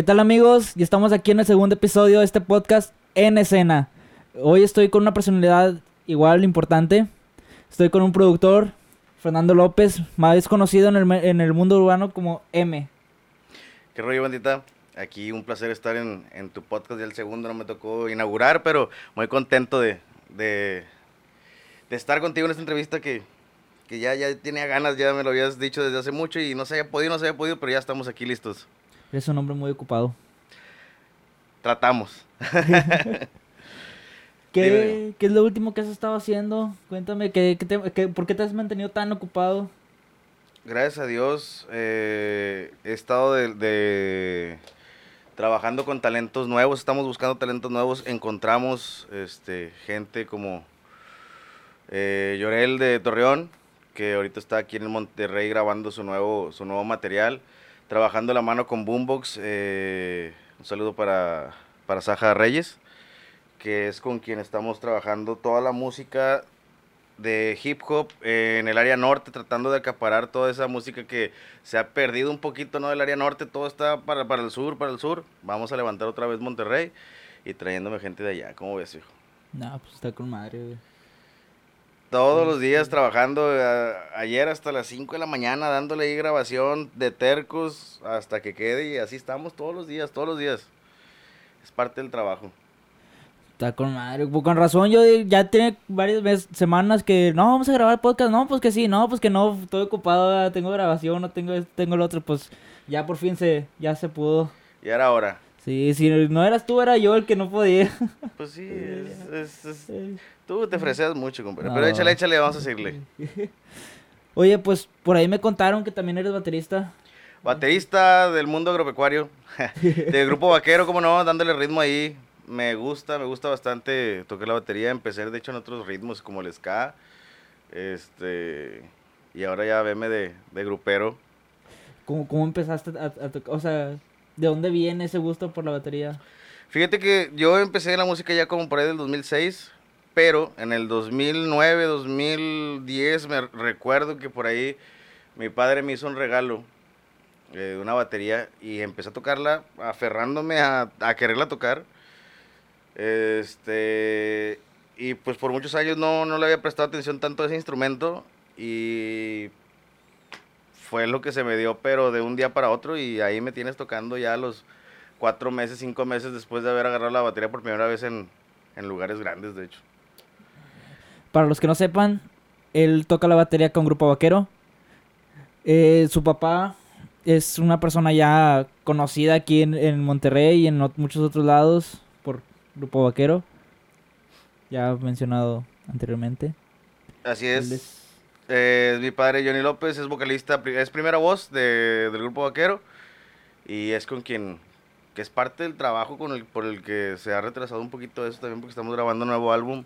¿Qué tal amigos? Y estamos aquí en el segundo episodio de este podcast en escena. Hoy estoy con una personalidad igual importante. Estoy con un productor, Fernando López, más conocido en el, en el mundo urbano como M. ¿Qué rollo, bandita? Aquí un placer estar en, en, tu podcast. Ya el segundo no me tocó inaugurar, pero muy contento de, de, de estar contigo en esta entrevista que, que ya, ya tenía ganas, ya me lo habías dicho desde hace mucho y no se había podido, no se había podido, pero ya estamos aquí listos. Eres un hombre muy ocupado. Tratamos. ¿Qué, ¿Qué, es lo último que has estado haciendo? Cuéntame, ¿qué, qué te, qué, ¿por qué te has mantenido tan ocupado? Gracias a Dios, eh, he estado de, de, trabajando con talentos nuevos, estamos buscando talentos nuevos, encontramos este, gente como eh, Llorel de Torreón, que ahorita está aquí en Monterrey grabando su nuevo, su nuevo material trabajando la mano con Boombox. Eh, un saludo para, para Saja Reyes, que es con quien estamos trabajando toda la música de hip hop en el área norte, tratando de acaparar toda esa música que se ha perdido un poquito ¿no? del área norte, todo está para, para el sur, para el sur. Vamos a levantar otra vez Monterrey y trayéndome gente de allá. ¿Cómo ves, hijo? No, pues está con madre, güey. Todos los días trabajando, ayer hasta las 5 de la mañana dándole ahí grabación de tercos hasta que quede y así estamos todos los días, todos los días. Es parte del trabajo. Está con madre, pues con razón yo ya tiene varias veces, semanas que no, vamos a grabar podcast, no, pues que sí, no, pues que no, estoy ocupado, tengo grabación, no tengo tengo el otro, pues ya por fin se, ya se pudo. Y era hora. Sí, si no eras tú, era yo el que no podía. Pues sí, es, es, tú te ofreces mucho, compadre. Pero échale, échale, vamos a seguirle. Oye, pues por ahí me contaron que también eres baterista. Baterista del mundo agropecuario, del grupo vaquero, como no, dándole ritmo ahí. Me gusta, me gusta bastante tocar la batería. Empecé, de hecho, en otros ritmos como el ska. Este. Y ahora ya veme de, de grupero. ¿Cómo, cómo empezaste a, a tocar? O sea, ¿De dónde viene ese gusto por la batería? Fíjate que yo empecé la música ya como por ahí del 2006, pero en el 2009, 2010 me recuerdo que por ahí mi padre me hizo un regalo eh, de una batería y empecé a tocarla aferrándome a, a quererla tocar. Este, y pues por muchos años no, no le había prestado atención tanto a ese instrumento y fue lo que se me dio, pero de un día para otro y ahí me tienes tocando ya los cuatro meses, cinco meses después de haber agarrado la batería por primera vez en, en lugares grandes, de hecho. Para los que no sepan, él toca la batería con Grupo Vaquero. Eh, su papá es una persona ya conocida aquí en, en Monterrey y en muchos otros lados por Grupo Vaquero. Ya mencionado anteriormente. Así es. Eh, mi padre Johnny López es vocalista, es primera voz de, del grupo vaquero y es con quien, que es parte del trabajo con el, por el que se ha retrasado un poquito eso también porque estamos grabando un nuevo álbum.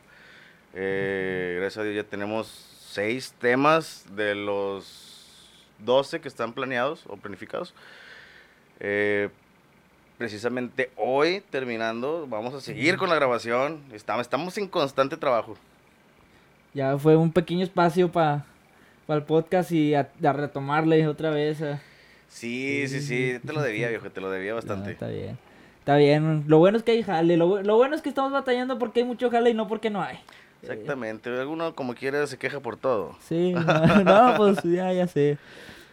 Eh, gracias a Dios ya tenemos seis temas de los 12 que están planeados o planificados. Eh, precisamente hoy terminando, vamos a seguir con la grabación. Estamos, estamos en constante trabajo. Ya fue un pequeño espacio para para el podcast y a, a retomarle otra vez. Sí, sí, sí, te lo debía, viejo, te lo debía bastante. está bien. Está bien. Lo bueno es que hay jale. Lo, lo, bueno es que estamos batallando porque hay mucho jale y no porque no hay. Exactamente. Alguno, como quiera, se queja por todo. Sí, no, pues ya, ya sé.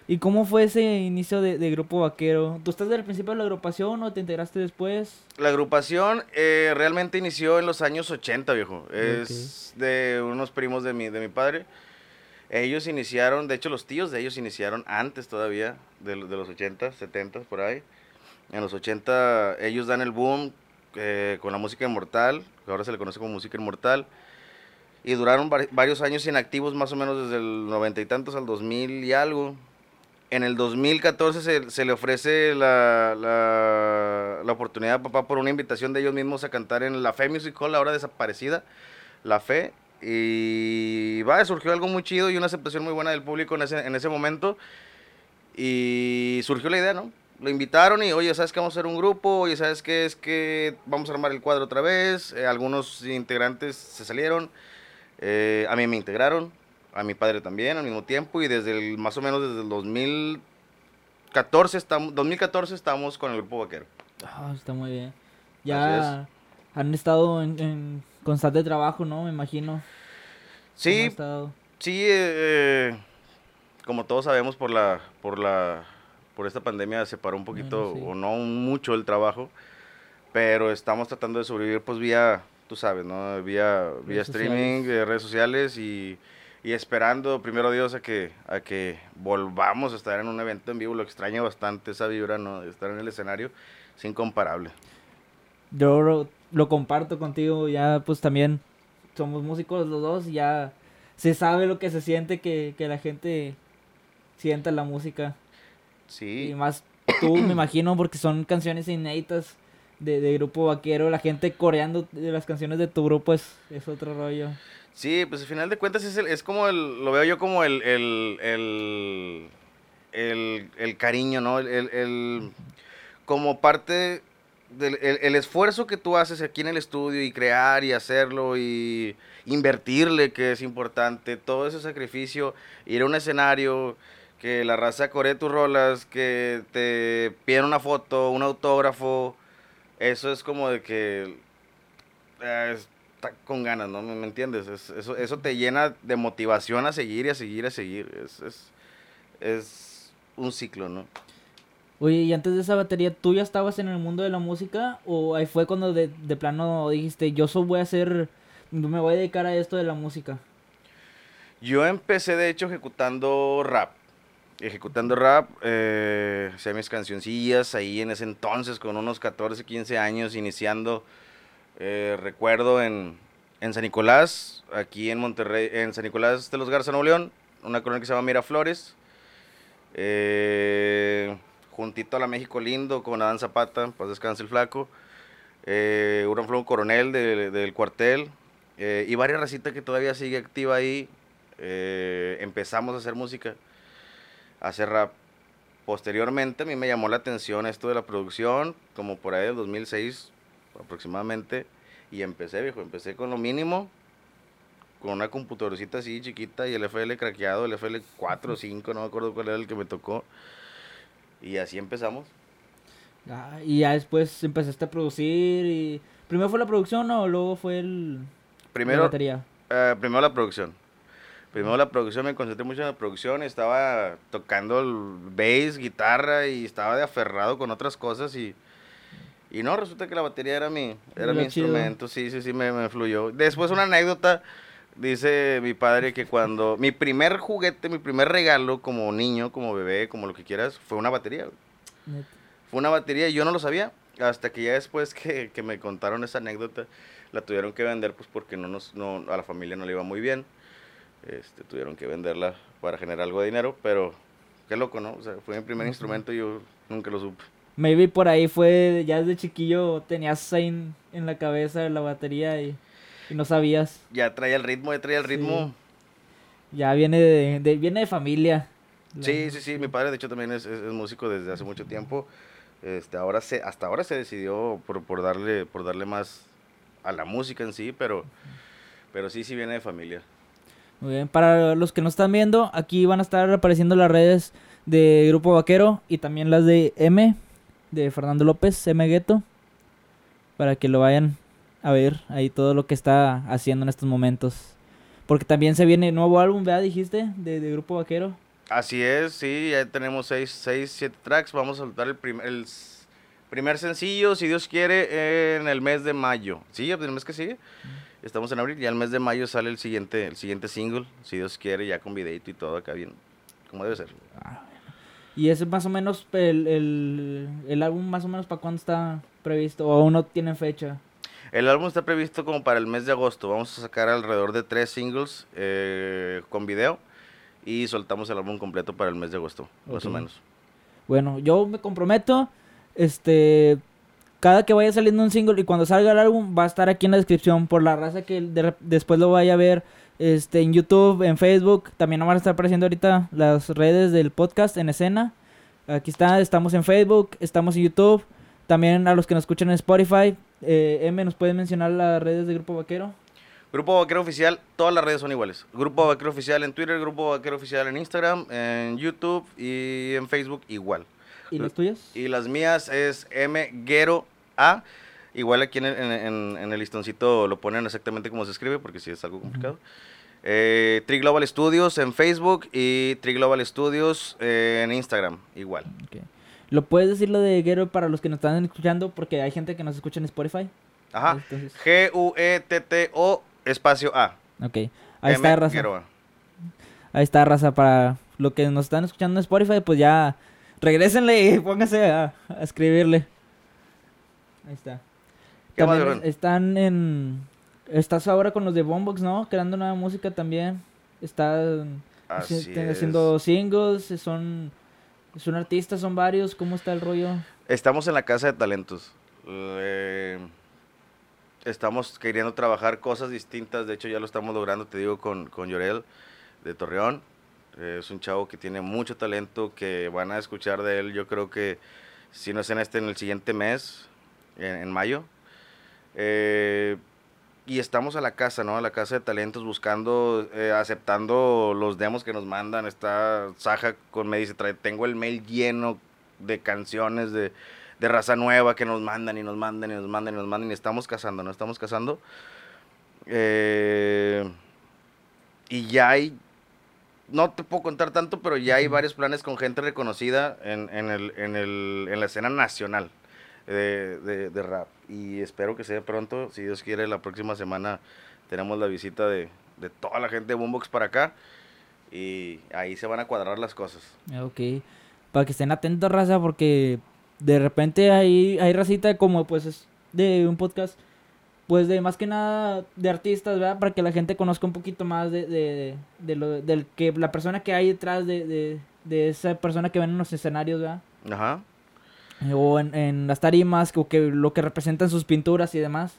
¿Y cómo fue ese inicio de, de, Grupo Vaquero? ¿Tú estás del principio de la agrupación o te integraste después? La agrupación eh, realmente inició en los años 80, viejo. Es okay. de unos primos de mi, de mi padre. Ellos iniciaron, de hecho los tíos de ellos iniciaron antes todavía, de, de los 80, 70, por ahí. En los 80 ellos dan el boom eh, con la música inmortal, que ahora se le conoce como música inmortal. Y duraron varios años inactivos, más o menos desde el noventa y tantos al 2000 y algo. En el 2014 se, se le ofrece la, la, la, oportunidad a papá por una invitación de ellos mismos a cantar en la Fe Music Hall, ahora desaparecida, La Fe, y va, surgió algo muy chido y una aceptación muy buena del público en ese, en ese momento. Y surgió la idea, ¿no? Lo invitaron y, oye, ¿sabes que vamos a hacer un grupo? Oye, ¿sabes qué? Es que vamos a armar el cuadro otra vez. Eh, algunos integrantes se salieron. Eh, a mí me integraron. A mi padre también al mismo tiempo. Y desde el, más o menos desde el 2014 estamos, 2014 estamos con el grupo vaquero. Ah, está muy bien. Ya han estado en, en, constante trabajo, ¿no? Me imagino. Sí, sí, eh, como todos sabemos por la, por la, por esta pandemia se paró un poquito o no mucho el trabajo, pero estamos tratando de sobrevivir pues vía, tú sabes, ¿no? Vía, vía streaming, de redes sociales y, y, esperando primero Dios a que, a que volvamos a estar en un evento en vivo. Lo extraño bastante esa vibra, ¿no? De estar en el escenario, es incomparable. Yo lo, comparto contigo, ya pues también somos músicos los dos, ya se sabe lo que se siente que, que la gente sienta la música. Sí. Y más tú, me imagino, porque son canciones inéditas de, Grupo Vaquero. La gente coreando de las canciones de tu grupo es, es otro rollo. Sí, pues al final de cuentas es, es como el, lo veo yo como el, el, el, el, cariño, ¿no? El, el, como parte del el, esfuerzo que tú haces aquí en el estudio y crear y hacerlo y invertirle, que es importante, todo ese sacrificio, ir a un escenario, que la raza coree tus rolas, que te piden una foto, un autógrafo, eso es como de que eh, está con ganas, ¿no? ¿Me, entiendes? eso, eso te llena de motivación a seguir y a seguir, a seguir. Es, es, es un ciclo, ¿no? Oye, y antes de esa batería, ¿tú ya estabas en el mundo de la música? ¿O ahí fue cuando de, de plano dijiste, yo soy voy a hacer, me voy a dedicar a esto de la música? Yo empecé, de hecho, ejecutando rap ejecutando rap, eh, hacía mis cancioncillas ahí en ese entonces, con unos 14, 15 años, iniciando, eh, recuerdo en, en, San Nicolás, aquí en Monterrey, en San Nicolás de los Garza, Nuevo León, una colonia que se llama Miraflores, eh, juntito a la México Lindo con Adán Zapata, pues descanse el flaco, eh, un Coronel del cuartel, eh, y varias racitas que todavía sigue activa ahí, empezamos a hacer música hacer rap. Posteriormente a mí me llamó la atención esto de la producción, como por ahí del 2006 aproximadamente, y empecé, viejo, empecé con lo mínimo, con una computadorcita así chiquita y el FL craqueado, el FL 4 o 5, no me acuerdo cuál era el que me tocó, y así empezamos. Ah, y ya después empezaste a producir y... ¿Primero fue la producción o luego fue el... Primero, la batería? Eh, primero la producción. Primero la producción, me concentré mucho en la producción, estaba tocando el bass, guitarra y estaba de aferrado con otras cosas y, y no, resulta que la batería era mi, era mi instrumento, sí, sí, sí, me, me fluyó. Después una anécdota, dice mi padre que cuando mi primer juguete, mi primer regalo como niño, como bebé, como lo que quieras, fue una batería. Fue una batería y yo no lo sabía, hasta que ya después que, que me contaron esa anécdota, la tuvieron que vender pues porque no nos, no, a la familia no le iba muy bien. Este, tuvieron que venderla para generar algo de dinero, pero qué loco, ¿no? O sea, fue mi primer instrumento y yo nunca lo supe. Maybe por ahí fue, ya desde chiquillo tenías ahí en, la cabeza la batería y, no sabías. Ya traía el ritmo, ya traía el ritmo. Ya viene de, viene de familia. Sí, sí, sí, mi padre de hecho también es, músico desde hace mucho tiempo. Este, ahora se, hasta ahora se decidió por, por, darle, por darle más a la música en sí, pero, pero sí, sí viene de familia. Muy bien, para los que no están viendo, aquí van a estar apareciendo las redes de Grupo Vaquero y también las de M, de Fernando López, M Gueto, para que lo vayan a ver ahí todo lo que está haciendo en estos momentos. Porque también se viene nuevo álbum, ¿verdad? Dijiste, de, Grupo Vaquero. Así es, sí, ya tenemos 6, 6, 7 tracks. Vamos a soltar el, primer el primer sencillo, si Dios quiere, en el mes de mayo. ¿Sí? ¿El mes que sigue? Estamos en abril, ya el mes de mayo sale el siguiente, el siguiente single, si Dios quiere, ya con videito y todo acá bien, como debe ser. Ah, ¿Y ese más o menos, el, el, el álbum más o menos para cuándo está previsto? ¿O aún no tiene fecha? El álbum está previsto como para el mes de agosto. Vamos a sacar alrededor de tres singles eh, con video y soltamos el álbum completo para el mes de agosto, más o menos. Bueno, yo me comprometo, este, cada que vaya saliendo un single y cuando salga el álbum va a estar aquí en la descripción por la raza que después lo vaya a ver este en YouTube, en Facebook, también van a estar apareciendo ahorita las redes del podcast en escena. Aquí está, estamos en Facebook, estamos en YouTube, también a los que nos escuchan en Spotify. Eh, M, ¿nos pueden mencionar las redes de Grupo Vaquero? Grupo Vaquero Oficial, todas las redes son iguales. Grupo Vaquero Oficial en Twitter, Grupo Vaquero Oficial en Instagram, en YouTube y en Facebook igual. ¿Y las tuyas? Y las mías es M Guero A. Igual aquí en el, en, en- en el listoncito lo ponen exactamente como se escribe, porque sí es algo complicado. Eh, Tri Global Studios en Facebook y Tri Global Studios eh, en Instagram, igual. Ok. ¿Lo puedes decir lo de Guero para los que nos están escuchando? Porque hay gente que nos escucha en Spotify. Ajá. G-U-E-T-T-O espacio A. Ok. Ahí está, raza. Guero. Ahí está, raza. Para lo que nos están escuchando en Spotify, pues ya regrésenle y pónganse a, a escribirle. Ahí está. ¿Qué más, están en... Estás ahora con los de Bombox, ¿no? Creando nueva música también. Están es. haciendo singles, son... Son artistas, son varios. ¿Cómo está el rollo? Estamos en la casa de talentos. Eh, estamos queriendo trabajar cosas distintas. De hecho, ya lo estamos logrando, te digo, con, con Llorel de Torreón. Eh, es un chavo que tiene mucho talento, que van a escuchar de él. Yo creo que si no es en este, en el siguiente mes, en, en mayo. Eh, y estamos a la casa, ¿no? A la casa de talentos buscando, eh, aceptando los demos que nos mandan. Está Saja con me dice, trae, tengo el mail lleno de canciones de, de raza nueva que nos mandan y nos mandan y nos mandan y nos mandan y estamos cazando, ¿no? Estamos cazando. Eh, y ya hay, no te puedo contar tanto, pero ya hay varios planes con gente reconocida en, en, el, en, el, en la escena nacional de, de- de rap. Y espero que sea pronto, si Dios quiere, la próxima semana tenemos la visita de, de toda la gente de Boombox para acá. Y ahí se van a cuadrar las cosas. Ok. Para que estén atentos, raza, porque de repente hay, hay racita como pues es de un podcast, pues de más que nada de artistas, ¿verdad? Para que la gente conozca un poquito más de, de, de lo, del que la persona que hay detrás de, de, de esa persona que ven en los escenarios, ¿verdad? Ajá. O en, en las tarimas, o que lo que representan sus pinturas y demás.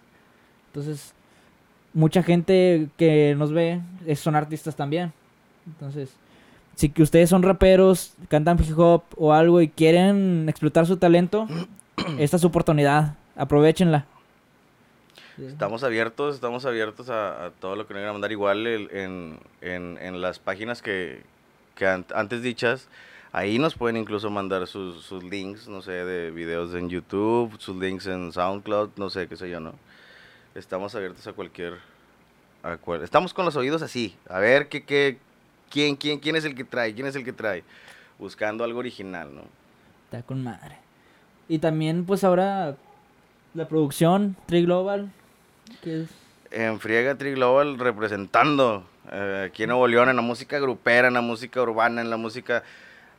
Entonces, mucha gente que nos ve son artistas también. Entonces, si que ustedes son raperos, cantan hip hop o algo y quieren explotar su talento, esta es su oportunidad. Aprovechenla. Estamos abiertos, estamos abiertos a, a todo lo que nos quieran mandar. Igual el- en, en, en las páginas que, que an- antes dichas, ahí nos pueden incluso mandar sus, sus links, no sé, de videos en YouTube, sus links en SoundCloud, no sé, qué sé yo, ¿no? Estamos abiertos a cualquier... A cual- estamos con los oídos así, a ver qué, qué, quién, quién, quién es el que trae, quién es el que trae, buscando algo original, ¿no? Está con madre. Y también, pues ahora, la producción, Tri Global, que es... En Friega Tri Global representando eh, aquí en Nuevo León en la música grupera, en la música urbana, en la música...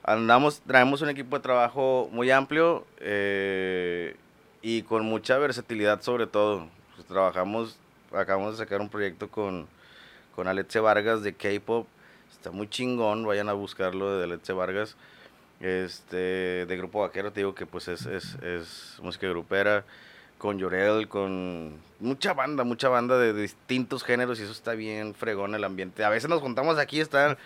Andamos, traemos un equipo de trabajo muy amplio eh, y con mucha versatilidad sobre todo. Pues, trabajamos, acabamos de sacar un proyecto con, con Alexe Vargas de K-Pop. Está muy chingón, vayan a buscarlo de Alexe Vargas. Este, de Grupo Vaquero, te digo que pues es, es, es música grupera con Llorel, con mucha banda, mucha banda de distintos géneros y eso está bien fregón el ambiente. A veces nos juntamos aquí, está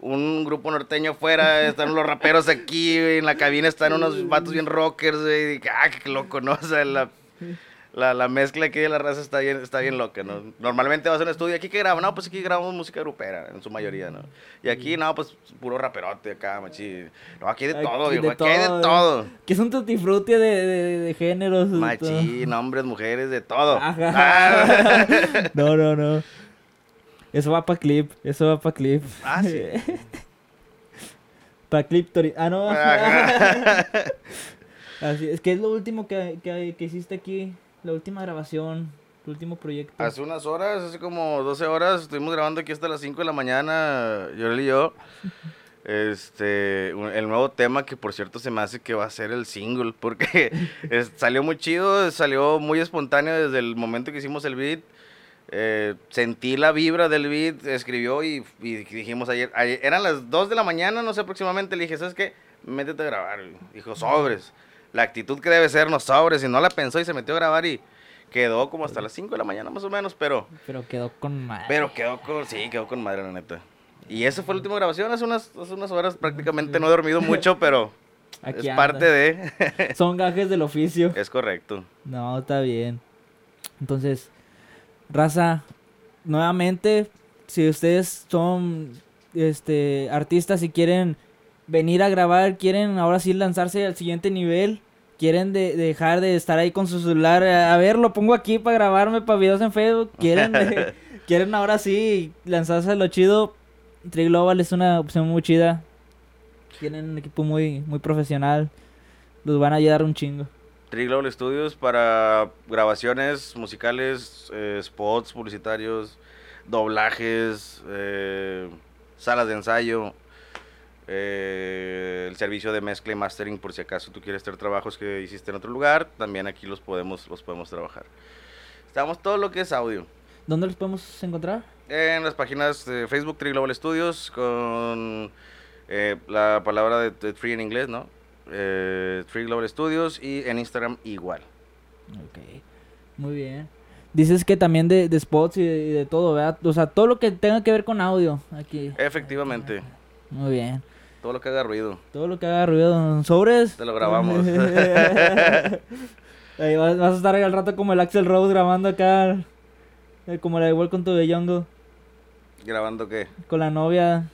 un grupo norteño afuera, están los raperos aquí, en la cabina están unos vatos bien rockers, y, ah, qué loco, ¿no? O sea, la, la, la mezcla aquí de la raza está bien, está bien loca, ¿no? Normalmente vas a un estudio, ¿aquí qué graban? No, pues aquí grabamos música grupera, en su mayoría, ¿no? Y aquí, no, pues puro raperote acá, machi. No, aquí de todo, Aquí viejo, aquí hay de todo. Que es un tutti frutti de, de, de géneros. de. Machín, hombres, mujeres, de todo. Ajá. Ah. No, no, no. Eso va para clip, eso va para clip. Ah, sí. para clip Ah, no. Así, es que es lo último que, que, que hiciste aquí, la última grabación, tu último proyecto. Hace unas horas, hace como 12 horas, estuvimos grabando aquí hasta las 5 de la mañana, Yorel y yo. Este, el nuevo tema que por cierto se me hace que va a ser el single, porque es- salió muy chido, salió muy espontáneo desde el momento que hicimos el beat. Eh, sentí la vibra del beat, escribió y, y dijimos ayer, ayer- eran las 2 de la mañana, no sé aproximadamente, le dije, ¿sabes qué? Métete a grabar. güey". Dijo, sobres. La actitud que debe ser, no sobres. Y no la pensó y se metió a grabar y quedó como hasta las 5 de la mañana más o menos, pero, Pero quedó con madre. pero quedó con, sí, quedó con madre, la neta. Y esa fue la última grabación, hace unas, hace unas horas prácticamente no he dormido mucho, pero Aquí es anda. parte de... Son gajes del oficio. es correcto. No, está bien. Entonces, raza, nuevamente, si ustedes son este artistas y quieren venir a grabar, quieren ahora sí lanzarse al siguiente nivel. Quieren de- dejar de estar ahí con su celular. A ver, lo pongo aquí para grabarme para videos en Facebook. Quieren, de- quieren ahora sí lanzarse a lo chido. Tree Global es una opción muy chida. Tienen un equipo muy, muy profesional. Los van a ayudar un chingo. Tree Global Studios para grabaciones musicales, eh, spots publicitarios, doblajes, eh, salas de ensayo, eh, el servicio de mezcla y mastering por si acaso tú quieres hacer trabajos que hiciste en otro lugar, también aquí los podemos, los podemos trabajar. Estamos todo lo que es audio. ¿Dónde los podemos encontrar? En las páginas de Facebook Tree Global Studios con eh, la palabra de, de Tree en inglés, ¿no? Eh, Tree Global Studios y en Instagram igual. Ok, muy bien. Dices que también de, de spots y de, y de todo, ¿verdad? O sea, todo lo que tenga que ver con audio aquí. Efectivamente, Muy bien. Todo lo que haga ruido. Todo lo que haga ruido, sobres. Te lo grabamos. Ahí vas, vas a estar ahí al rato como el Axel Rose grabando acá. eh, Como la de Welcome to the Jungle. ¿Grabando qué? Con la novia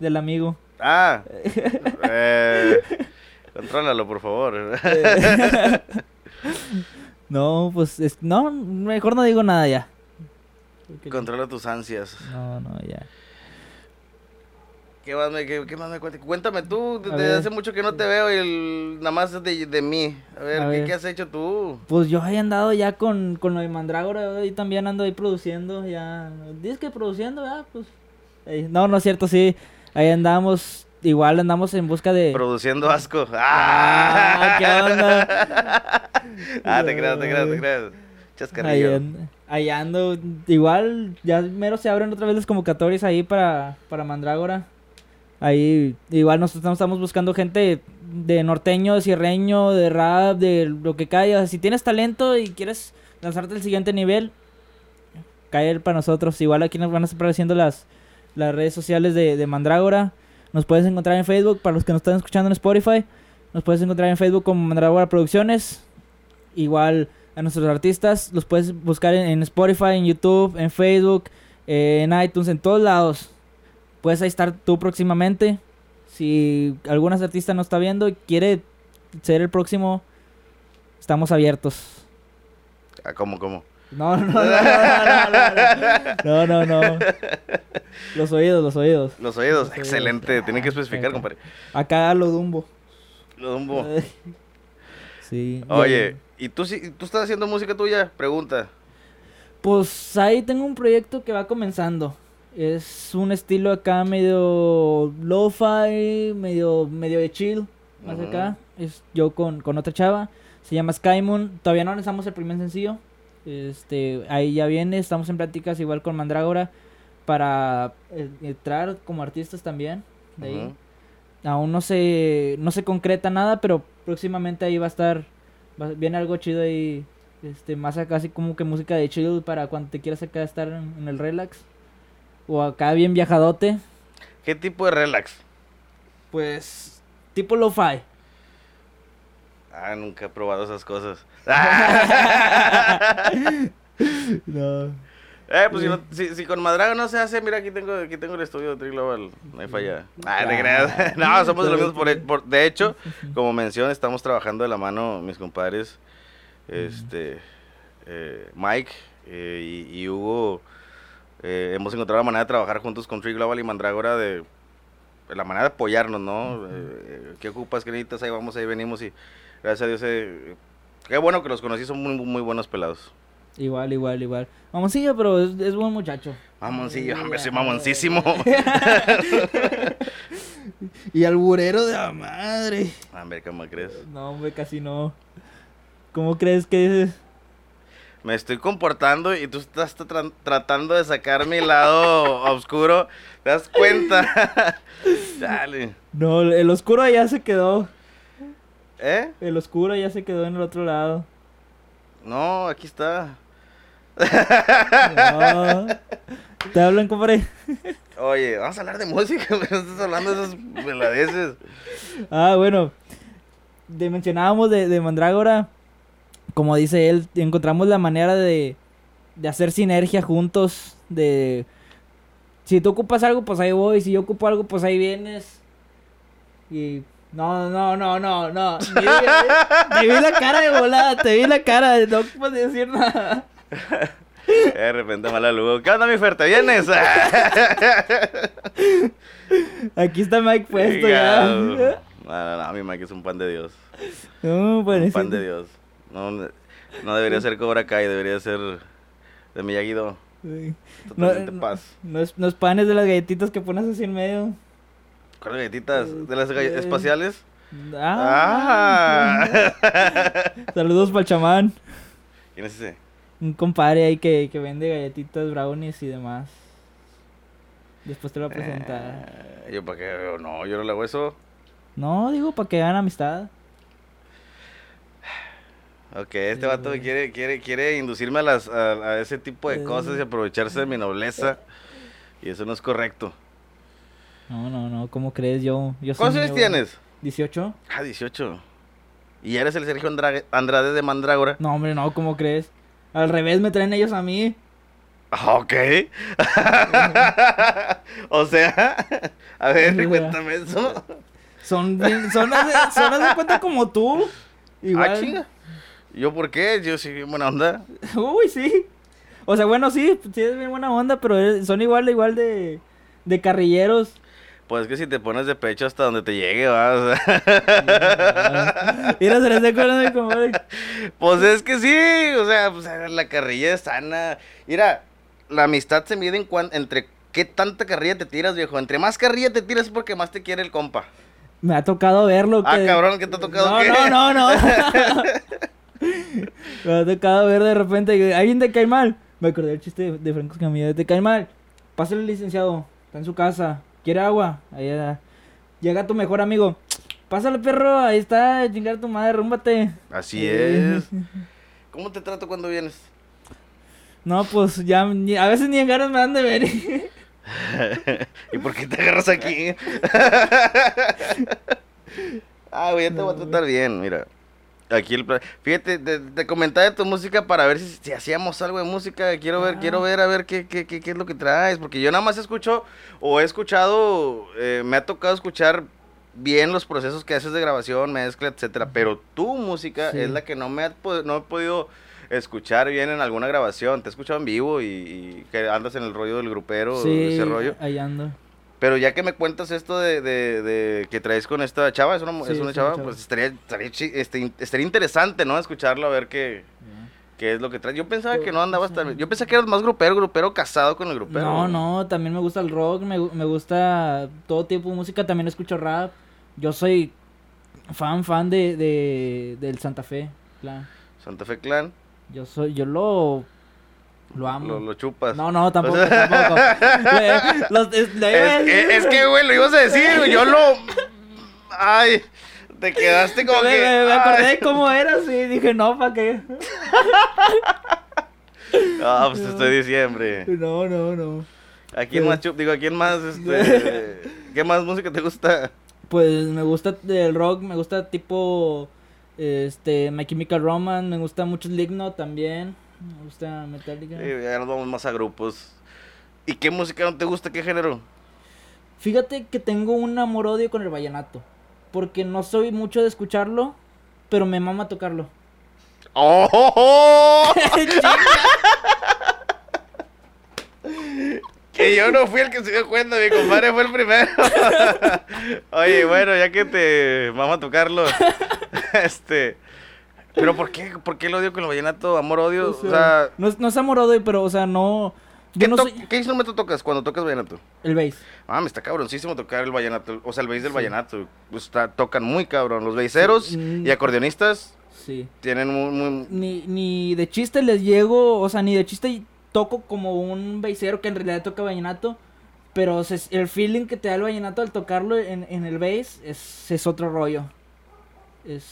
del amigo. Ah, eh, contrólalo, por favor. No, pues es- no, mejor no digo nada ya. Controla tus ansias. No, no, ya. ¿Qué más me, qué, qué más me cuentas? Cuéntame tú, desde hace mucho que no te veo y el, nada más es de, de mí. A ver, A ¿qué, ver. qué has hecho tú? Pues yo he andado ya con, con lo de Mandrágora y también ando ahí produciendo, ya. Dices que produciendo, ah, pues. No, no es cierto, sí. Ahí andamos, igual andamos en busca de. Produciendo asco. Ah, ¡Ah! ¿qué onda? ah, te creas, te creas, te creas. Chascarrillo. ahí ando. Igual, ya mero se abren otra vez las convocatorias ahí para, para Mandrágora. Ahí, igual nosotros estamos- buscando gente de norteño, de sierreño, de rap, de lo que caiga. Si tienes talento y quieres lanzarte al siguiente nivel, caer para nosotros. Igual aquí nos van a estar apareciendo las, las redes sociales de, de Mandrágora. Nos puedes encontrar en Facebook, para los que nos están escuchando en Spotify. Nos puedes encontrar en Facebook como Mandrágora Producciones. Igual a nuestros artistas los puedes buscar en, Spotify, en YouTube, en Facebook, en iTunes, en todos lados puedes ahí estar tú próximamente. Si algún artista no está viendo y quiere ser el próximo, estamos abiertos. ¿Cómo, cómo? No, no, no, no, no, no, no, Los oídos, los oídos. Los oídos, excelente. Oídos. Tienen que especificar, compadre. Acá lo dumbo. Lo dumbo. sí. Oye, ¿y tú, si, tú estás haciendo música tuya? Pregunta. Pues ahí tengo un proyecto que va comenzando. Es un estilo acá medio lo-fi, medio, medio de chill. Más acá. Es yo con, con otra chava. Se llama Skymoon. Todavía no lanzamos el primer sencillo. Este, ahí ya viene. Estamos en pláticas igual con Mandrágora. Para eh, entrar como artistas también. De ahí. Aún no se, no se concreta nada, pero próximamente ahí va a estar, va- viene algo chido ahí, este, más acá así como que música de chill para cuando te quieras acá estar en, en el relax. O acá bien viajadote, ¿Qué tipo de relax? pues tipo lo-fi. Ah, nunca he probado esas cosas. No. Eh, pues si, no- si, si con Madrago no se hace, mira, aquí tengo, aquí tengo el estudio de Tri Global. No hay falla. Ah, te creas. No, somos de los mismos. Por, he- por- de hecho, como mencioné, estamos trabajando de la mano mis compadres, este, eh, Mike eh, y, y Hugo. Eh, hemos encontrado la manera de trabajar juntos con Tree Global y Mandrágora de, de la manera de apoyarnos, ¿no? Eh, ¿Qué ocupas, qué necesitas? Ahí vamos, ahí venimos y gracias a Dios, eh, qué bueno que los conocí, son muy, muy buenos pelados. Igual, igual, igual. Mamoncillo, pero es, es buen muchacho. Mamoncillo, hombre, soy mamoncísimo. Y alburero de la madre. Hombre, ¿cómo crees? No, hombre, casi no. ¿Cómo crees que es? Me estoy comportando y tú estás tra- tratando de sacar mi lado oscuro. ¿Te das cuenta? Dale. No, el oscuro ya se quedó. ¿Eh? El oscuro ya se quedó en el otro lado. No, aquí está. No. Te hablan, compadre. Oye, vamos a hablar de música, no estás hablando de esas veladeces. Ah, bueno. De, mencionábamos de, de Mandrágora. Como dice él, encontramos la manera de, de hacer sinergia juntos. De. Si tú ocupas algo, pues ahí voy. Si yo ocupo algo, pues ahí vienes. Y no, no, no, no, no. Te vi la cara de volada, te vi la cara, no puedo decir nada. De repente mala luz. ¿Qué onda, mi Fer? ¿Te vienes? Aquí está Mike puesto ya. No, no, no, mi Mike es un pan de Dios. No, Un pan de Dios. No, no debería ser Cobra Kai, debería ser de Miyagi-Do. Sí. Totalmente no, paz. no es, no es panes de las galletitas que pones así en medio. ¿Cuáles galletitas? ¿De las Eh, espaciales? Ah. Ah. Saludos para el chamán. ¿Quién es ese? Un compadre ahí que, que vende galletitas, brownies y demás. Después te lo voy a presentar. Eh, yo para qué, no, yo no le hago eso. No, digo, para que hagan amistad. Ok, este Sí, vato güey. quiere, quiere, quiere inducirme a, las, a, a ese tipo de cosas y aprovecharse de mi nobleza. Y eso no es correcto. No, no, no, ¿cómo crees? Yo, ¿Cuántos años tienes? 18. Ah, 18. ¿Y eres el Sergio Andrade, Andrade de Mandrágora? No, hombre, no, ¿cómo crees? Al revés me traen ellos a mí. Ah, Ok. o sea, a ver, sea. cuéntame eso. Son, son, son haz de cuenta como tú. Igual. Ah, chinga. ¿Yo por qué? Yo soy bien buena onda. Uy, sí. O sea, bueno, sí, sí es bien buena onda, pero son igual, igual de, de carrilleros. Pues es que si te pones de pecho hasta donde te llegue, vas. Mira, se les de como... pues es que sí, o sea, pues, la carrilla es sana. Mira, la amistad se mide en cuan- entre qué tanta carrilla te tiras, viejo. Entre más carrilla te tiras es porque más te quiere el compa. Me ha tocado verlo. Ah, que- cabrón, ¿qué te ha tocado No, qué? no, no, no. Me ha tocado ver de repente alguien te cae mal. Me acordé del chiste de, de Franco Escamilla. Te cae mal. Pásale el licenciado. Está en su casa. ¿Quiere agua? Ahí está. Llega tu mejor amigo. Pásale, perro. Ahí está. Chingar a tu madre. Rúmbate. Así Eh, es. ¿Cómo te trato cuando vienes? No, pues ya. ni- a veces ni en ganas me dan de venir. ¿Y por qué te agarras aquí? ah, güey, ya te voy a tratar bien, mira. Aquí el Fíjate, te, te comentaba de tu música para ver si, si hacíamos algo de música. Quiero ver, Ah. quiero ver, a ver qué, qué, qué, qué es lo que traes. Porque yo nada más escucho, o he escuchado, eh, me ha tocado escuchar bien los procesos que haces de grabación, mezcla, etcétera. Pero tu música Sí. es la que no me ha, no he podido escuchar bien en alguna grabación. Te he escuchado en vivo y, y que andas en el rollo del grupero, Sí, ese rollo. ahí ando. Pero ya que me cuentas esto de, de, de que traes con esta chava, es una, Sí, es una chava, chava. pues estaría, estaría, este, estaría interesante, ¿no? Escucharlo, a ver qué, qué es lo que traes. Yo pensaba que no andabas tan... Yo pensaba que eras más grupero, grupero casado con el grupero. No, no, también me gusta el rock, me, me gusta todo tipo de música, también escucho rap. Yo soy fan, fan de, de del Santa Fe. Clan. Santa Fe Clan, Yo soy, yo lo, lo amo. lo, lo chupas. No, no, tampoco, tampoco. Los- es, que, güey, lo ibas a decir, yo lo... Ay, te quedaste como me, que... me- me acordé de cómo eras y dije, no, ¿para qué? Ah, pues estoy diciembre. No, no, no. ¿A quién Sí. más chup? Digo, ¿a quién más, este... ¿Qué más música te gusta? Pues me gusta el rock, me gusta tipo este My Chemical Romance, me gusta mucho Slipknot también, me gusta Metallica. Sí, ya nos vamos más a grupos. ¿Y qué música no te gusta? ¿Qué género? Fíjate que tengo un amor odio con el vallenato, porque no soy mucho de escucharlo, pero me mama tocarlo. ¡Oh! que yo no fui el que se dio cuenta, mi compadre fue el primero. Oye, bueno, ya que te vamos a tocarlo. este. Pero ¿por qué? ¿Por qué el odio con el vallenato? ¿Amor-odio? O sea, no, es, no es amor odio, pero o sea, no ¿qué, no to- soy ¿qué instrumento tocas cuando tocas vallenato? el bass. Ah, me está cabroncísimo tocar el vallenato. O sea, el bass del vallenato. Pues, está- tocan muy cabrón. Los baseros Sí, mm. y acordeonistas Sí. tienen muy, muy, Ni, ni de chiste les llego, o sea, ni de chiste toco como un bassero que en realidad toca vallenato. Pero el feeling que te da el vallenato al tocarlo en, en el bass es, es otro rollo. Es,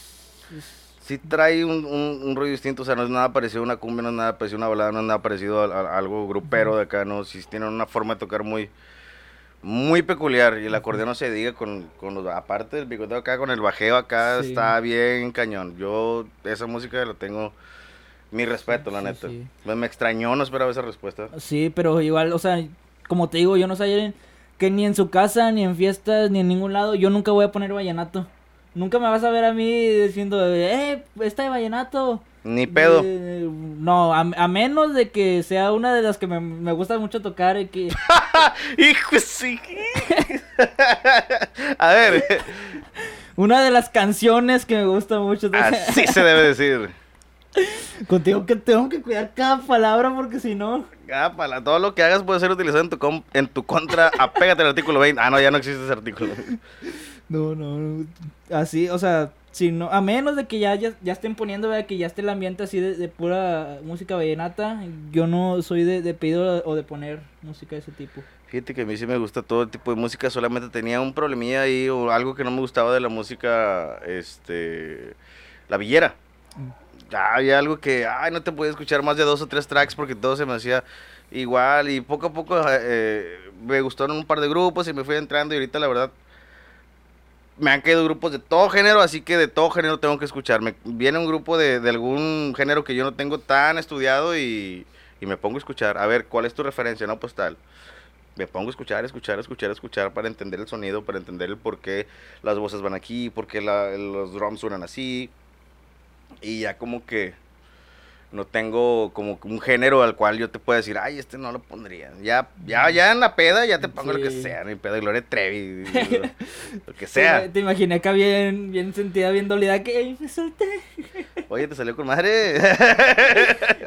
es- Sí trae un, un, un rollo distinto, o sea, no es nada parecido a una cumbia, no es nada parecido a una balada, no es nada parecido a, a- a algo grupero de acá, no, sí tienen una forma de tocar muy muy peculiar y el acordeón no se diga con, con los, aparte del bigoteo acá, con el bajeo acá, Sí. está bien cañón, yo esa música la tengo, mi respeto, la Sí, neta, sí. Me, me extrañó, no esperaba esa respuesta. Sí, pero igual, o sea, como te digo, yo no alguien que ni en su casa, ni en fiestas, ni en ningún lado, yo nunca voy a poner vallenato. Nunca me vas a ver a mí diciendo, eh, está de vallenato. Ni pedo. Eh, no, a, a menos de que sea una de las que me, me gusta mucho tocar. y Que, Hijo, sí. a ver, una de las canciones que me gusta mucho. tocar. así se debe decir. Contigo que tengo que cuidar cada palabra porque si no... Cápala, todo lo que hagas puede ser utilizado en tu, en tu contra. Apégate al artículo 20. Ah, no, ya no existe ese artículo. No, no, no. Así, o sea, si no, a menos de que ya, ya, ya estén poniendo, ¿verdad? que ya esté el ambiente así de, de pura música vallenata, yo no soy de, de pedir o- o de poner música de ese tipo. Fíjate que a mí sí me gusta todo tipo de música, solamente tenía un problemilla ahí o algo que no me gustaba de la música, este, la villera. Ya había algo que, ay, no te podía escuchar más de dos o tres tracks porque todo se me hacía igual y poco a poco eh, me gustaron un par de grupos y me fui entrando y ahorita la verdad me han caído grupos de todo género, así que de todo género tengo que escuchar. Me viene un grupo de, de algún género que yo no tengo tan estudiado y, y me pongo a escuchar. A ver, ¿cuál es tu referencia? No, pues tal me pongo a escuchar, escuchar, escuchar, escuchar para entender el sonido, para entender el por qué las voces van aquí, por qué la- los drums suenan así. Y ya como que no tengo como un género al cual yo te pueda decir, ay, este no lo pondría. Ya, ya, ya en la peda ya te pongo lo que sea, mi peda Gloria Trevi, lo, lo que sea. te imaginé acá bien, bien sentida, bien dolida, que "Ay, me solté. Oye, te salió con madre.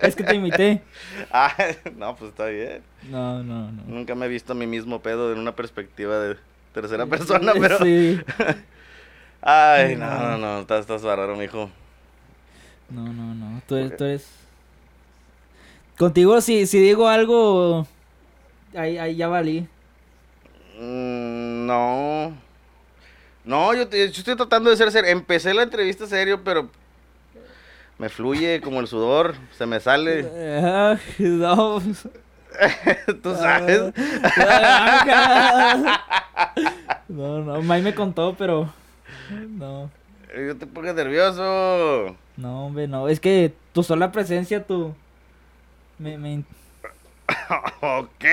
Es que te imité. ah, no, pues está bien. No, no, no. Nunca me he visto a mí mismo pedo en una perspectiva de tercera persona, pero... Sí. Ay, no, no, no, estás, estás bárbaro, mijo. No, no, no. Tú eres, tú eres... Contigo, si, si digo algo, ahí, ahí ya valí. Mm, no. No, yo, te- yo estoy tratando de ser serio. Empecé la entrevista serio, pero me fluye como el sudor, se me sale. Ah, no. Tú sabes. No, no, May me contó, pero... No, Yo te pongo nervioso. no, hombre, no. Es que tu sola presencia, tu... Me, me, ok.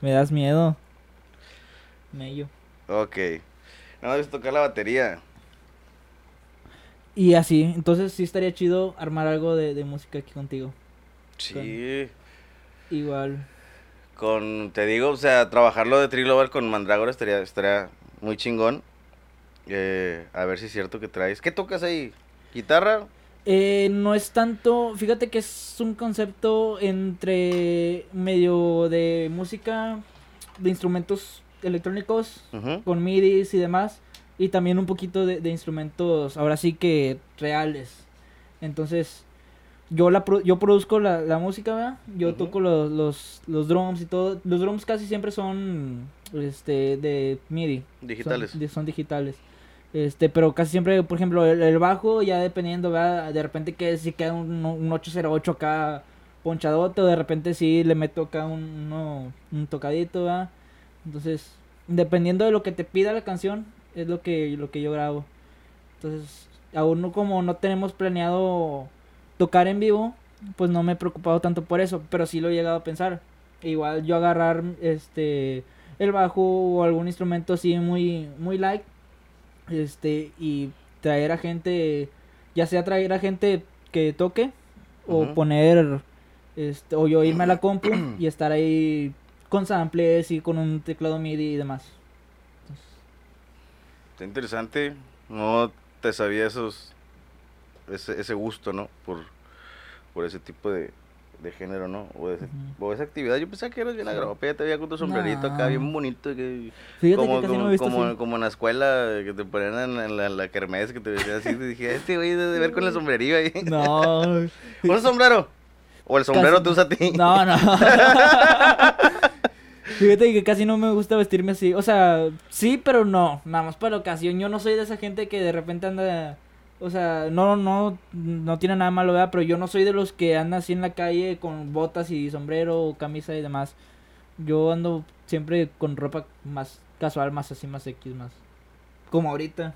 me das miedo. Mello. Ok. No debes tocar la batería. Y así, entonces sí estaría chido armar algo de, de música aquí contigo. Sí. Igual. Con, te digo, o sea, trabajarlo de Trilobar con Mandragora estaría, estaría muy chingón. Eh, a ver si es cierto que traes. ¿Qué tocas ahí? ¿Guitarra? Eh, no es tanto, fíjate que es un concepto entre medio de música, de instrumentos electrónicos, con midis y demás, y también un poquito de, de instrumentos, ahora sí que reales. Entonces, yo la pro- yo produzco la, la música, ¿verdad? Yo toco los, los, los drums y todo. Los drums casi siempre son este de MIDI. Digitales. Son, di- son digitales. Este, pero casi siempre, por ejemplo, el, bajo, ya dependiendo, ¿verdad? De repente que si queda un, un 808 acá ponchadote, o de repente sí le meto acá un, uno- un tocadito. Entonces, dependiendo de lo que te pida la canción, es lo que, lo que yo grabo. Entonces, aún no, como no tenemos planeado tocar en vivo, pues no me he preocupado tanto por eso, pero sí lo he llegado a pensar. Igual yo agarrar este el bajo o algún instrumento así muy muy light este y traer a gente ya sea traer a gente que toque o poner este o yo irme a la compu y estar ahí con samples y con un teclado MIDI y demás. Está interesante. No te sabía esos. Ese, ese gusto, ¿no? Por, por ese tipo de, de género, ¿no? O, de o esa actividad. Yo pensaba que eras bien. Ya te veía con tu sombrerito acá, No. bien bonito. Que, Fíjate como, que casi no como, he visto como, así. como en la escuela que te ponían en, la, en la kermés, que te veían así. Te dije, este güey debe de ver con el sombrerillo ahí. No. ¿Un sombrero? ¿O el sombrero Casi- te usa a ti? No, no. Fíjate que casi no me gusta vestirme así. O sea, sí, pero no. Nada más para la ocasión. Yo no soy de esa gente que de repente anda. O sea, no, no, no tiene nada malo, ¿verdad? Pero yo no soy de los que andan así en la calle con botas y sombrero, camisa y demás. Yo ando siempre con ropa más casual, más así, más X, más. Como ahorita.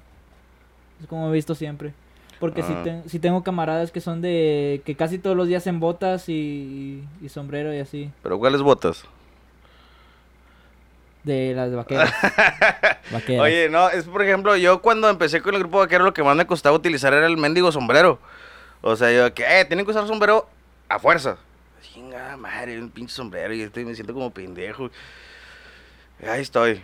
Es como he visto siempre. Porque si, Ah. si tengo camaradas que son de. que casi todos los días en botas y, y sombrero y así. ¿Pero cuáles botas? De las vaqueras. vaqueras. Oye, no, es por ejemplo, yo cuando empecé con el grupo vaquero lo que más me costaba utilizar era el mendigo sombrero. O sea, yo que, eh, tienen que usar sombrero a fuerza. Chinga madre, un pinche sombrero y estoy, me siento como pendejo. Ahí estoy.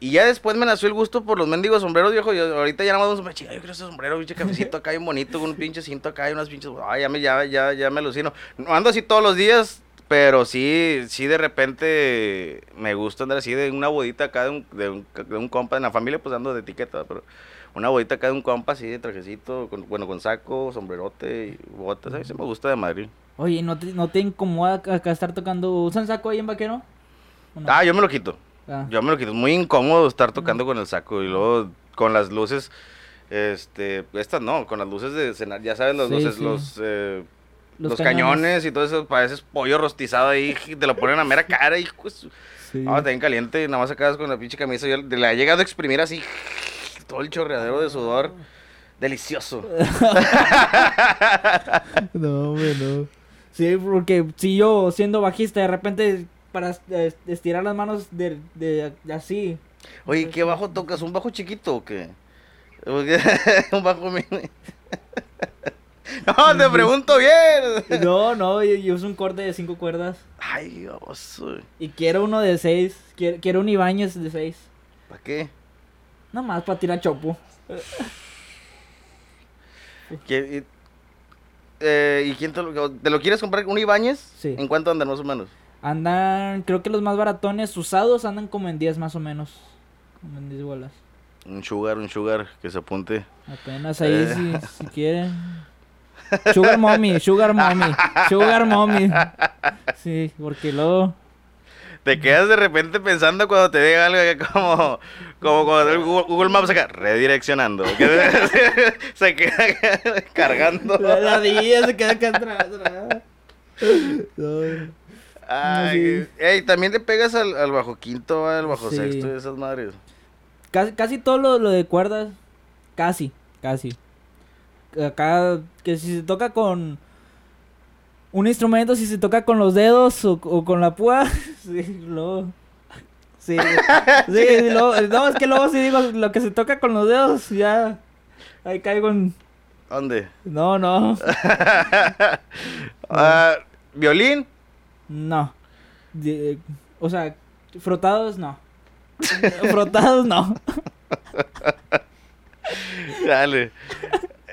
Y ya después me nació el gusto por los mendigos sombreros, viejo. Y ahorita ya nada más me chinga, yo quiero ese sombrero, pinche cafecito acá bien bonito, con un pinche cinto acá y unas pinches. Ay, ya me, ya, ya, ya me alucino. No ando así todos los días, pero sí, sí de repente me gusta andar así de una bodita acá de un, de un, de un compa en la familia, pues ando de etiqueta, pero una bodita acá de un compa así de trajecito, con, bueno, con saco, sombrerote y botas. A mí sí me gusta de Madrid. Oye, ¿no te, ¿no te incomoda acá estar tocando? ¿Usan saco ahí en vaquero? Ah, yo me lo quito. Ah. Yo me lo quito. Es muy incómodo estar tocando con el saco y luego con las luces. Este, estas no, con las luces de cenar, ya sabes, las Sí, luces, sí. los, eh, Los los, cañones. cañones. y todo eso, pareces pollo rostizado ahí, y te lo ponen a mera cara, de su- Sí. Ah, está bien caliente, y nada más acabas con la pinche camisa. Yo le ha llegado a exprimir así, todo el chorreadero de sudor. Delicioso. No, hombre, no. Sí, porque si yo siendo bajista de repente para estirar las manos de, de así. Oye, ¿qué bajo tocas? ¿Un bajo chiquito o qué? Un bajo mini. No, te pregunto bien. No, no, yo, yo uso un corte de cinco cuerdas. Ay, Dios. Y quiero uno de seis. Quiero, quiero un Ibáñez de seis. ¿Para qué? Nada más para tirar chopo. ¿Qué- y, eh, ¿y quién te lo, te lo quieres comprar? ¿Un Ibáñez? Sí. ¿En cuánto andan más o menos? Andan, creo que los más baratones usados andan como en 10 más o menos. Como en 10 bolas. Un sugar, un sugar, que se apunte. Apenas ahí Eh. si, si quieren. Sugar mommy, sugar mommy, sugar mommy. Sí, porque luego... Te quedas de repente pensando cuando te llega algo que como, como cuando el Google, Google Maps acá, redireccionando. que se queda cargando. La, se queda acá atrás. atrás. No. Ay, Sí. ey, también le pegas al, al bajo quinto, al bajo Sí. sexto y esas madres. Casi, casi todo lo, lo de cuerdas, casi, casi. Acá, que si se toca con un instrumento, si se toca con los dedos o, o con la púa, sí, luego... Sí, sí, sí, luego- no, es que luego sí digo, lo que se toca con los dedos, ya, ahí caigo en... ¿Dónde? No, no, Ah, ¿Violín? no. De- o sea, frotados, no. Frotados, no. Dale.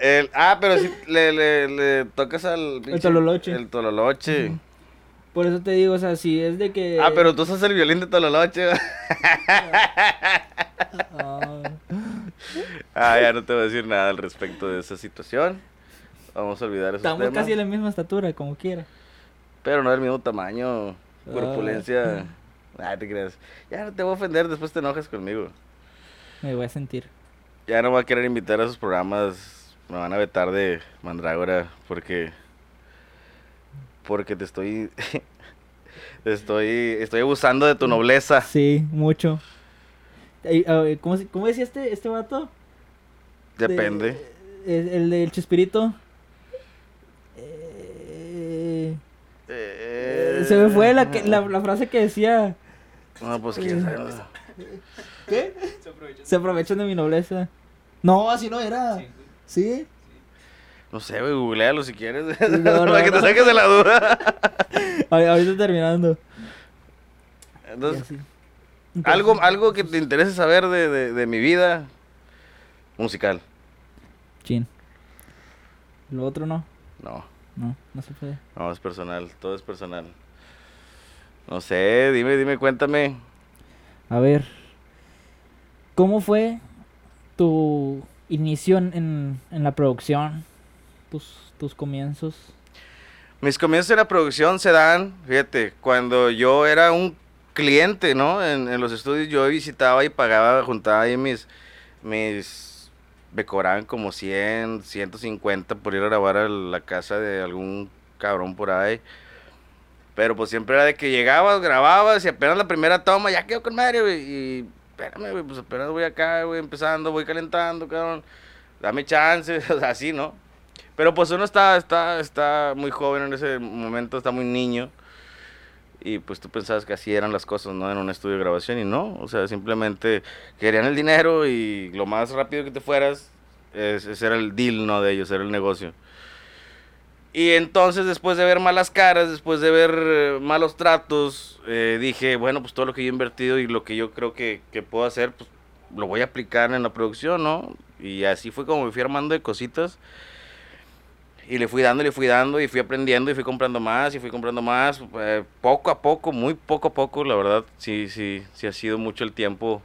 El, ah, pero si le, le, le tocas al... pinche- tololoche. El tololoche. Por eso te digo, o sea, si es de que... Ah, pero tú usas el violín de tololoche. Ah. ya no te voy a decir nada al respecto de esa situación. Vamos a olvidar esos Estamos temas. casi de la misma estatura, como quiera. Pero no del mismo tamaño, corpulencia. Ah, te creas. Ya no te voy a ofender, después te enojas conmigo. Me voy a sentir. Ya no voy a querer invitar a esos programas. Me van a vetar de Mandrágora porque. Porque te estoy. te estoy. Estoy abusando de tu nobleza. Sí, mucho. ¿Cómo, cómo decía este, este vato? De- Depende. el, el del Chespirito. Eh, Eh, se me fue la, que- la, la frase que decía. No, pues quién sabe. ¿Qué? Se aprovechan de mi nobleza. No, así no era. ¿Sí? No sé, güey, googlealo si quieres. No, no, Para que te saques de la duda. Ahor- Ahorita terminando. Entonces, algo, algo que te interese saber de, de, de mi vida musical. Chin. Lo otro no. No. No, no se puede. No, es personal, todo es personal. No sé, dime, dime, cuéntame. A ver. ¿Cómo fue tu inicio en, en, la producción? Tus, tus comienzos. Mis comienzos en la producción se dan, fíjate, cuando yo era un cliente, ¿no? En, en los estudios yo visitaba y pagaba, juntaba ahí mis, mis, me cobraban como 100, 150 por ir a grabar a la casa de algún cabrón por ahí. Pero pues siempre era de que llegabas, grababas y apenas la primera toma, ya quedó con madre. Y espérame, güey, pues apenas voy acá, güey, empezando, voy calentando, cabrón. Dame chance, o sea, así, ¿no? Pero pues uno está, está, está muy joven en ese momento, está muy niño. Y pues tú pensabas que así eran las cosas, ¿no? En un estudio de grabación y no, o sea, simplemente querían el dinero y lo más rápido que te fueras, ese era el deal, ¿no? De ellos, era el negocio. Y entonces, después de ver malas caras, después de ver eh, malos tratos, eh, dije, bueno, pues todo lo que yo he invertido y lo que yo creo que, que, puedo hacer, pues lo voy a aplicar en la producción, ¿no? Y así fue como me fui armando de cositas. Y le fui dando, le fui dando, y fui aprendiendo, y fui comprando más, y fui comprando más. Eh, poco a poco, muy poco a poco, la verdad, sí, sí, sí ha sido mucho el tiempo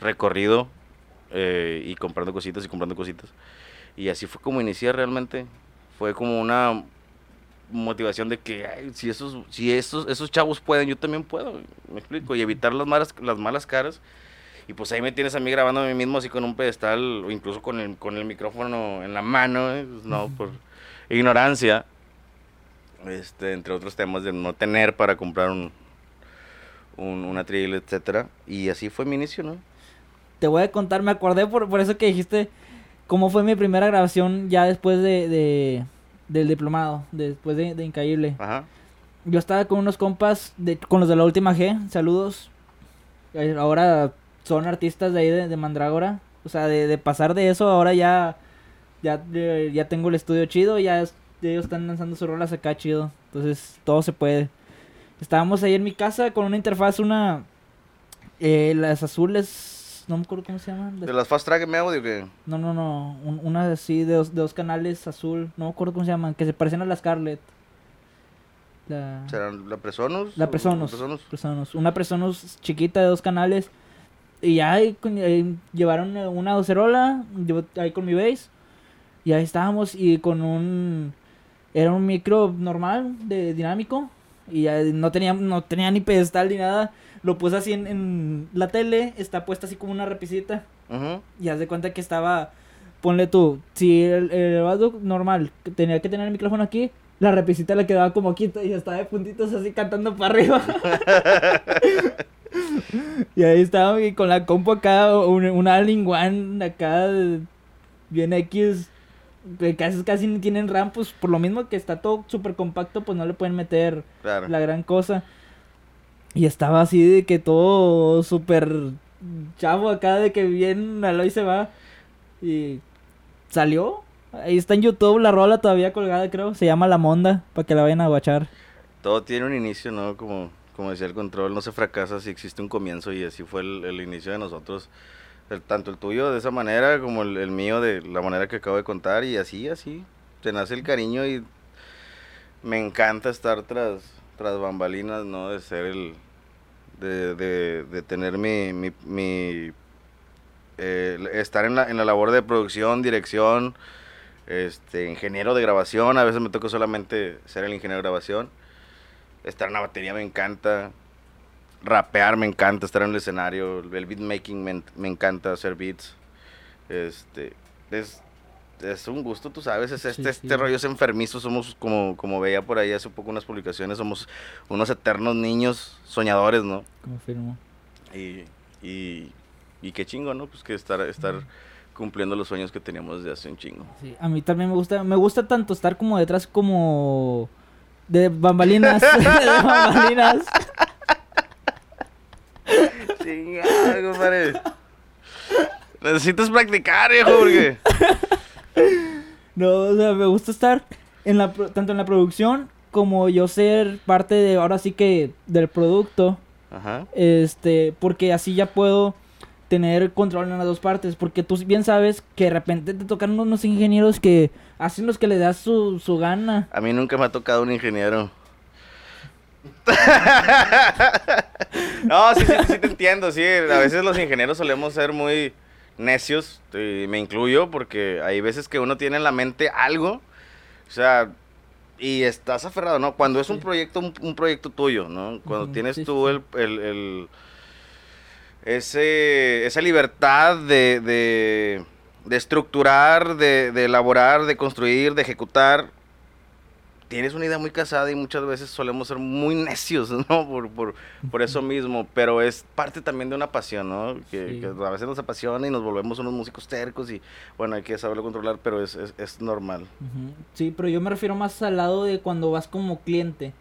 recorrido y comprando cositas y comprando cositas. Y así fue como inicié realmente fue como una motivación de que si esos si esos esos chavos pueden yo también puedo me explico y evitar las malas las malas caras. Y pues ahí me tienes a mí grabando a mí mismo así con un pedestal o incluso con el, con el micrófono en la mano ¿eh? pues, no por ignorancia. Este entre otros temas de no tener para comprar un, un una tril etcétera. Y así fue mi inicio no te voy a contar me acordé por, por eso que dijiste cómo fue mi primera grabación ya después de, del diplomado, después de, de Incaíble. Ajá. Yo estaba con unos compas, de, con los de la última G, saludos. Eh, ahora son artistas de ahí de, de Mandrágora. O sea, de, de, pasar de eso, ahora ya, ya, ya tengo el estudio chido, ya ellos están lanzando sus rolas acá chido. Entonces, todo se puede. Estábamos ahí en mi casa con una interfaz, una... Eh, las azules no me acuerdo cómo se llaman. ¿De las Fast Track me audio que No, no, no. una así de dos, de dos, canales azul. No me acuerdo cómo se llaman. Que se parecen a la Scarlett. La... ¿Serán la Presonus? La Presonus. Presonus. Una Presonus chiquita de dos canales. Y ya ahí, llevaron una docerola. ahí con mi bass. Y ahí estábamos. Y con un. Era un micro normal, de dinámico. Y ya no tenía, no tenía ni pedestal ni nada lo puse así en, la tele, está puesta así como una repisita. Y haz de cuenta que estaba, ponle tú, si el, el normal tenía que tener el micrófono aquí, la repisita le quedaba como quito y estaba de puntitos así cantando para arriba. y ahí estaba con la compu acá, una, una One acá, bien X, que casi, casi tienen RAM, pues por lo mismo que está todo súper compacto, pues no le pueden meter la gran cosa. Y estaba así de que todo súper chavo acá, de que bien Aloy se va. Y salió. Ahí está en YouTube la rola todavía colgada, creo. Se llama La Monda, para que la vayan a guachar. Todo tiene un inicio, ¿no? Como, como decía el control, no se fracasa si existe un comienzo y así fue el, inicio de nosotros. tanto el tuyo de esa manera como el, mío de la manera que acabo de contar y así, así. Te nace el cariño y me encanta estar tras, tras bambalinas, ¿no? De ser el... De, de, tener mi... mi, eh, estar en la, en la labor de producción, dirección, este, ingeniero de grabación, a veces me toca solamente ser el ingeniero de grabación. Estar en la batería me encanta, rapear me encanta, estar en el escenario, el beatmaking me, me encanta, hacer beats. Este, es, es un gusto, tú sabes, es este, este rollo es enfermizo, somos como, como veía por ahí hace poco unas publicaciones, somos unos eternos niños soñadores, ¿no? Confirmo. Y, y, y qué chingo, ¿no? Pues que estar, estar cumpliendo los sueños que teníamos desde hace un chingo. Sí, a mí también me gusta, me gusta tanto estar como detrás como de bambalinas, de bambalinas. Chingado, compadre. Necesitas practicar, viejo, porque... no, o sea, me gusta estar en la, tanto en la producción como yo ser parte de, ahora sí que, del producto. Ajá. Este, porque así ya puedo tener control en las dos partes. Porque tú bien sabes que de repente te tocan unos ingenieros que hacen los que le das su, su gana. A mí nunca me ha tocado un ingeniero. no, sí, sí, sí te entiendo, sí. A veces los ingenieros solemos ser muy necios, me incluyo, porque hay veces que uno tiene en la mente algo, o sea, y estás aferrado, ¿no? Cuando es un proyecto, un, proyecto tuyo, ¿no? Cuando tienes tú el, el, ese, esa libertad de, de, de estructurar, de, de elaborar, de construir, de ejecutar, tienes una idea muy casada y muchas veces solemos ser muy necios, ¿no? Por, por, por eso mismo, pero es parte también de una pasión, ¿no? Que, a veces nos apasiona y nos volvemos unos músicos tercos y, bueno, hay que saberlo controlar, pero es, es, normal. Sí, pero yo me refiero más al lado de cuando vas como cliente.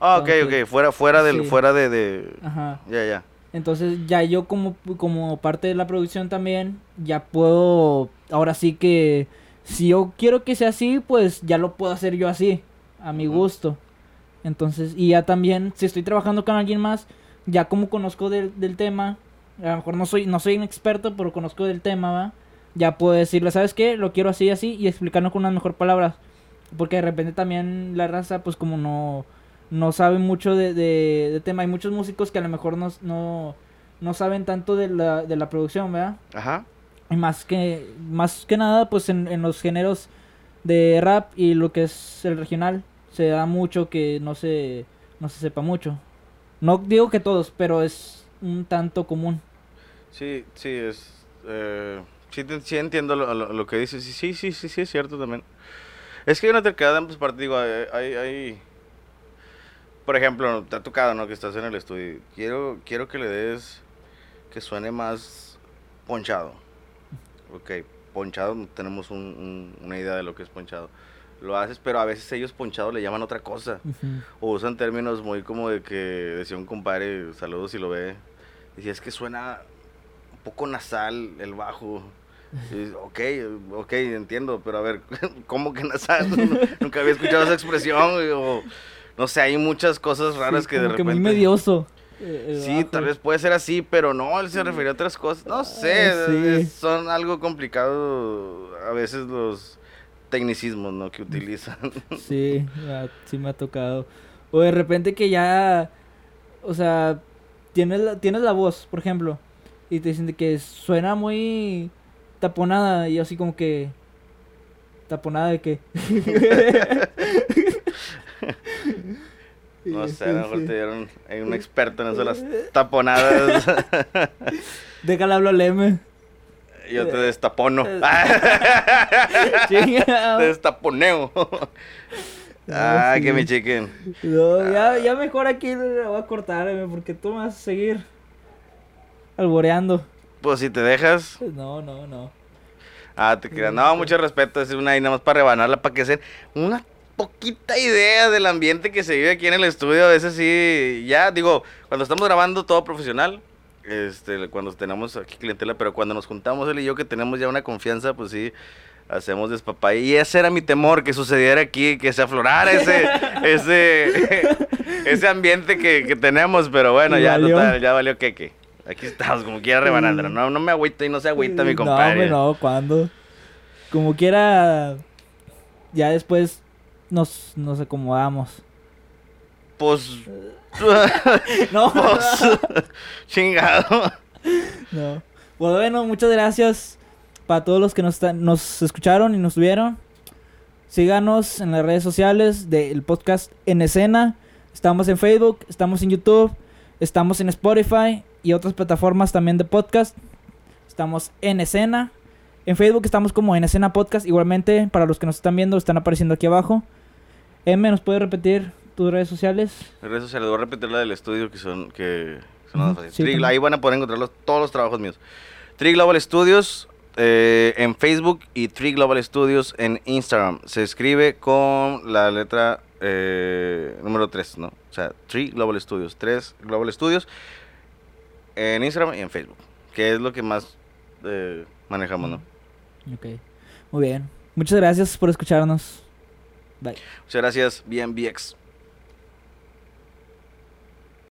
Ah, ok, ok, fuera, fuera del, Sí. fuera de, de... Ajá. Ya, ya. Entonces ya yo como, como parte de la producción también, ya puedo, ahora sí que si yo quiero que sea así, pues ya lo puedo hacer yo así, a mi gusto. Entonces, y ya también, si estoy trabajando con alguien más, ya como conozco del, del tema, a lo mejor no soy, no soy un experto, pero conozco del tema, ¿va? Ya puedo decirle, ¿sabes qué? Lo quiero así, así, y explicarlo con unas mejor palabras. Porque de repente también la raza, pues como no, no sabe mucho de, de, de tema. Hay muchos músicos que a lo mejor no, no, no saben tanto de la, de la producción, ¿verdad? Ajá. Y más que, más que nada, pues en, en los géneros de rap y lo que es el regional, se da mucho que no se, no se sepa mucho. No digo que todos, pero es un tanto común. Sí, sí, es... Eh, sí, sí entiendo lo, lo- que dices. Sí, sí, sí, sí, es cierto también. Es que hay una terquedad de ambas partes. Digo, hay, hay, hay- Por ejemplo, te ha tocado, ¿no? Que estás en el estudio. Quiero, quiero que le des... Que suene más ponchado. Ok, ponchado, tenemos un- un- una idea de lo que es ponchado. Lo haces, pero a veces ellos ponchado le llaman otra cosa. O usan términos muy como de que decía un compadre, saludos si lo ve. Decía, es que suena un poco nasal el bajo. Y ok, ok, entiendo, pero a ver, ¿cómo que nasal? Nunca había escuchado esa expresión. O, no sé, hay muchas cosas raras Sí, que de como que repente... muy medioso. El Sí, bajo. tal vez puede ser así, pero no, él se refería a otras cosas. No sé, Ah, sí. es- son algo complicado a veces los tecnicismos, ¿no? Que utilizan. Sí, ah, sí me ha tocado. O de repente que ya, o sea, tienes la, tienes la voz, por ejemplo, y te dicen que suena muy taponada y así como que... ¿Taponada de qué? No sé, a lo mejor sí. te dieron hay un experto en eso de las taponadas. Déjale hablo al M. Yo te destapono. Chinga. te destaponeo. Ah, sí. que mi chicken. No, ya, ya mejor aquí le voy a cortar, M, porque tú me vas a seguir alboreando. Pues si te dejas. No, no, no. Ah, te creas. No, mucho respeto. Es una ahí nada más para rebanarla, para que se una poquita idea del ambiente que se vive aquí en el estudio. A veces sí, ya digo, cuando estamos grabando todo profesional, este, cuando tenemos aquí clientela, pero cuando nos juntamos él y yo que tenemos ya una confianza, pues sí, hacemos despapay. Y ese era mi temor, que sucediera aquí, que se aflorara ese, ese, ese ambiente que, que tenemos, pero bueno, ya, valió. total, ya valió queque. Aquí estamos, como quiera rebanándola. No, no me agüita y no se agüita mi compadre. No, no, ¿cuándo? Como quiera, ya después nos, nos acomodamos. Pues, No, pues, chingado. no. Pues bueno, muchas gracias para todos los que nos, nos escucharon y nos vieron. Síganos en las redes sociales del podcast En Escena. Estamos en Facebook, estamos en YouTube, estamos en Spotify y otras plataformas también de podcast. Estamos en Escena. En Facebook estamos como En Escena Podcast. Igualmente, para los que nos están viendo, están apareciendo aquí abajo. M, ¿nos puede repetir tus redes sociales? Redes sociales, voy a repetir la del estudio que son, que son Ujú, más fáciles. sí, Tri- ahí van a poder encontrar los- todos los trabajos míos. Tree Global Studios eh, en Facebook y Tree Global Studios en Instagram. Se escribe con la letra eh, número 3, ¿no? O sea, Tree Global Studios. 3 Global Studios en Instagram y en Facebook. Que es lo que más eh, manejamos, ¿no? Ok. Muy bien. Muchas gracias por escucharnos. Bye. Muchas gracias, bien, BX.